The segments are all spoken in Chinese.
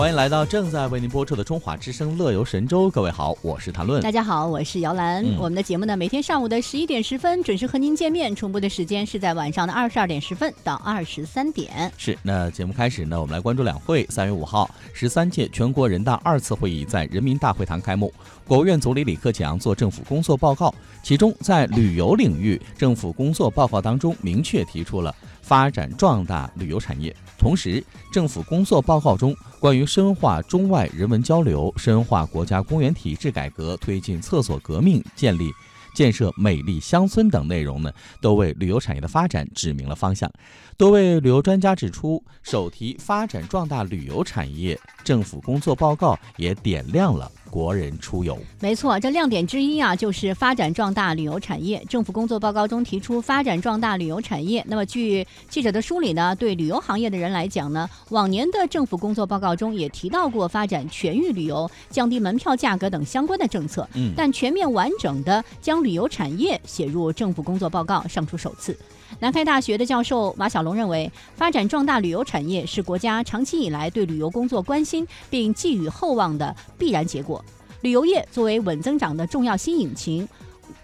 欢迎来到正在为您播出的《中华之声·乐游神州》，各位好，我是谭论。大家好，我是姚兰。嗯我们的节目呢，每天上午的十一点十分准时和您见面，重播的时间是在晚上的二十二点十分到二十三点。是，那节目开始呢，我们来关注两会。三月五号，十三届全国人大二次会议在人民大会堂开幕，国务院总理李克强作政府工作报告，其中在旅游领域，政府工作报告当中明确提出了发展壮大旅游产业。同时，政府工作报告中关于深化中外人文交流、深化国家公园体制改革、推进厕所革命、建立。建设美丽乡村等内容呢，都为旅游产业的发展指明了方向。多位旅游专家指出，首提发展壮大旅游产业，政府工作报告也点亮了国人出游。没错，这亮点之一啊，就是发展壮大旅游产业。政府工作报告中提出发展壮大旅游产业。那么，据记者的梳理呢，对旅游行业的人来讲呢，往年的政府工作报告中也提到过发展全域旅游、降低门票价格等相关的政策。嗯，但全面完整的将旅游产业写入政府工作报告尚属首次。南开大学的教授马小龙认为，发展壮大旅游产业是国家长期以来对旅游工作关心并寄予厚望的必然结果。旅游业作为稳增长的重要新引擎。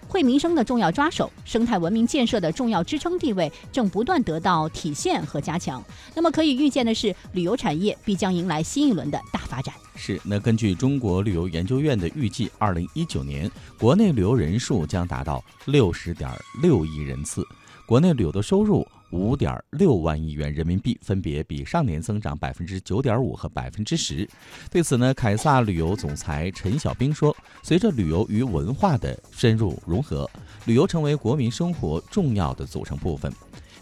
惠民生的重要抓手，生态文明建设的重要支撑地位正不断得到体现和加强。那么可以预见的是，旅游产业必将迎来新一轮的大发展。是。那根据中国旅游研究院的预计，二零一九年国内旅游人数将达到六十点六亿人次，国内旅游的收入五点六万亿元人民币，分别比上年增长百分之九点五和百分之十。对此呢，凯撒旅游总裁陈小兵说，随着旅游与文化的深入融合，旅游成为国民生活重要的组成部分。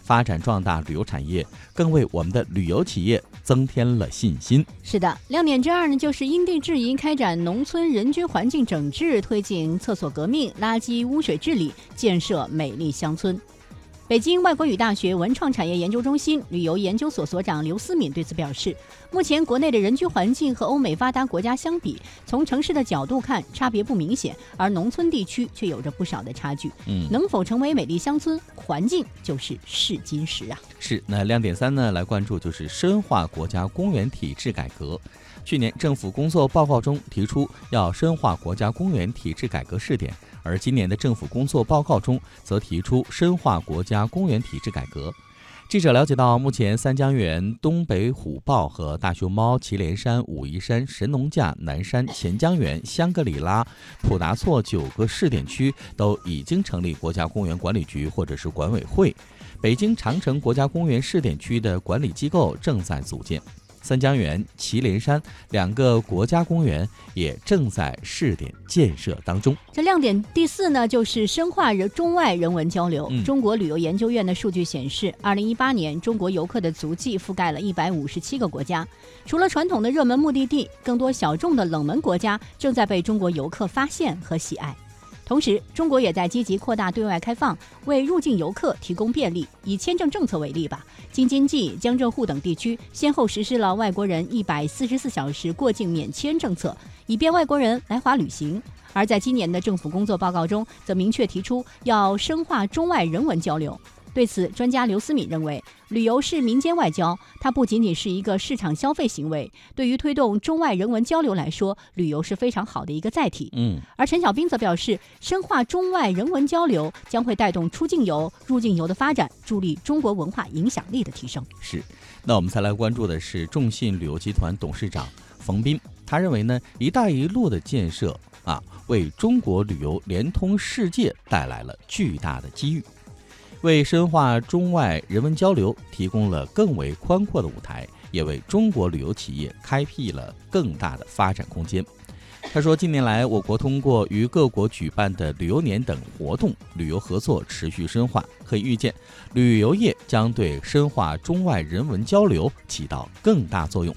发展壮大旅游产业，更为我们的旅游企业增添了信心。是的，亮点之二呢，就是因地制宜开展农村人居环境整治，推进厕所革命、垃圾污水治理，建设美丽乡村。北京外国语大学文创产业研究中心旅游研究所所长刘思敏对此表示，目前国内的人居环境和欧美发达国家相比，从城市的角度看差别不明显，而农村地区却有着不少的差距。嗯，能否成为美丽乡村，环境就是试金石啊！是，那亮点三呢？来关注就是深化国家公园体制改革。去年政府工作报告中提出要深化国家公园体制改革试点，而今年的政府工作报告中则提出深化国家公园体制改革。记者了解到，目前三江源、东北虎豹和大熊猫、祁连山、武夷山、神农架、南山、钱江源、香格里拉、普达措九个试点区都已经成立国家公园管理局或者是管委会。北京长城国家公园试点区的管理机构正在组建，三江源、祁连山两个国家公园也正在试点建设当中。这亮点第四呢，就是深化人中外人文交流。嗯中国旅游研究院的数据显示，二零一八年中国游客的足迹覆盖了一百五十七个国家。除了传统的热门目的地，更多小众的冷门国家正在被中国游客发现和喜爱。同时，中国也在积极扩大对外开放，为入境游客提供便利。以签证政策为例吧，京津冀、江浙沪等地区先后实施了外国人一百四十四小时过境免签政策，以便外国人来华旅行。而在今年的政府工作报告中，则明确提出要深化中外人文交流。对此，专家刘思敏认为，旅游是民间外交，它不仅仅是一个市场消费行为，对于推动中外人文交流来说，旅游是非常好的一个载体。嗯，而陈小兵则表示，深化中外人文交流将会带动出境游、入境游的发展，助力中国文化影响力的提升。是。那我们再来关注的是众信旅游集团董事长冯斌，他认为呢，“一带一路”的建设啊，为中国旅游连通世界带来了巨大的机遇。为深化中外人文交流提供了更为宽阔的舞台，也为中国旅游企业开辟了更大的发展空间。他说，近年来，我国通过与各国举办的旅游年等活动，旅游合作持续深化，可以预见，旅游业将对深化中外人文交流起到更大作用，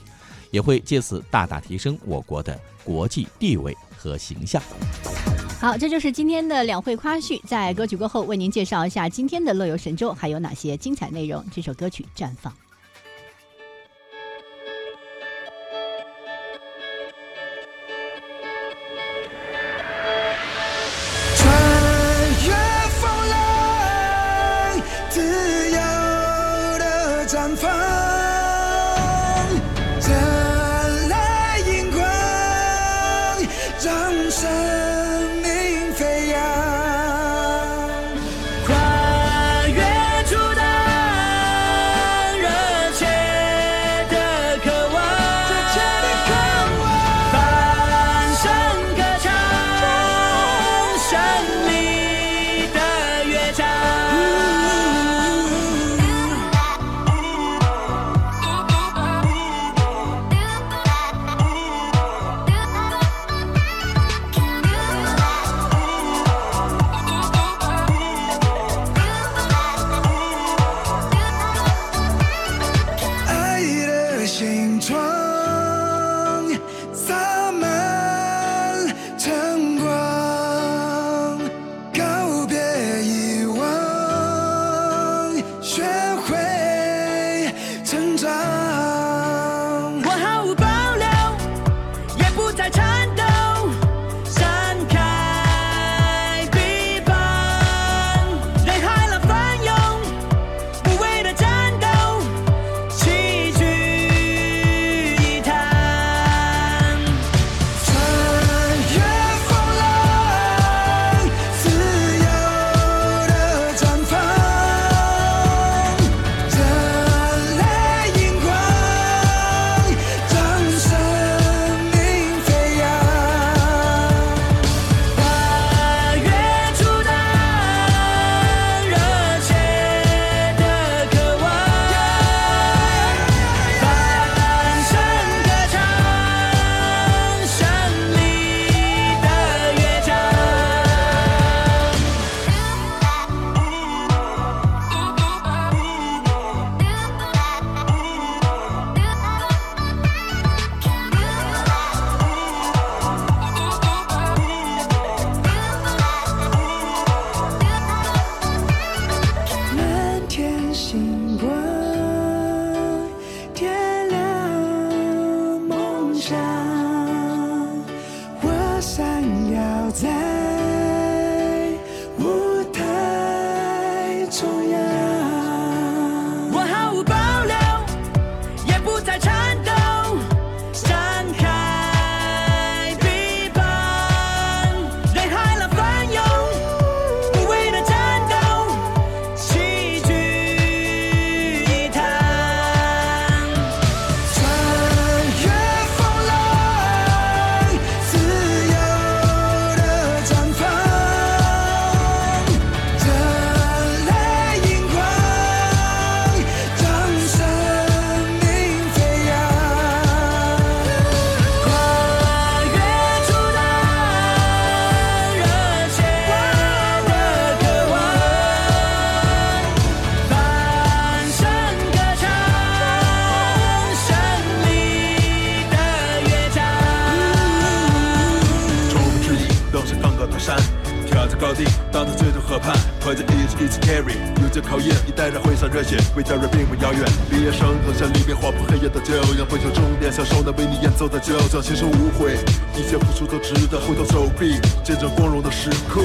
也会借此大大提升我国的国际地位和形象。好，这就是今天的两会花絮。在歌曲过后，为您介绍一下今天的乐游神州还有哪些精彩内容。这首歌曲《绽放》。穿越风浪，自由的绽放，山。carry，有着考验，你带着挥洒热血，为家人并不遥远。毕业生走向离别划破黑夜的骄阳，奔向终点，享受那为你演奏的交响心生无悔，一切付出都值得，挥动手臂，见证光荣的时刻。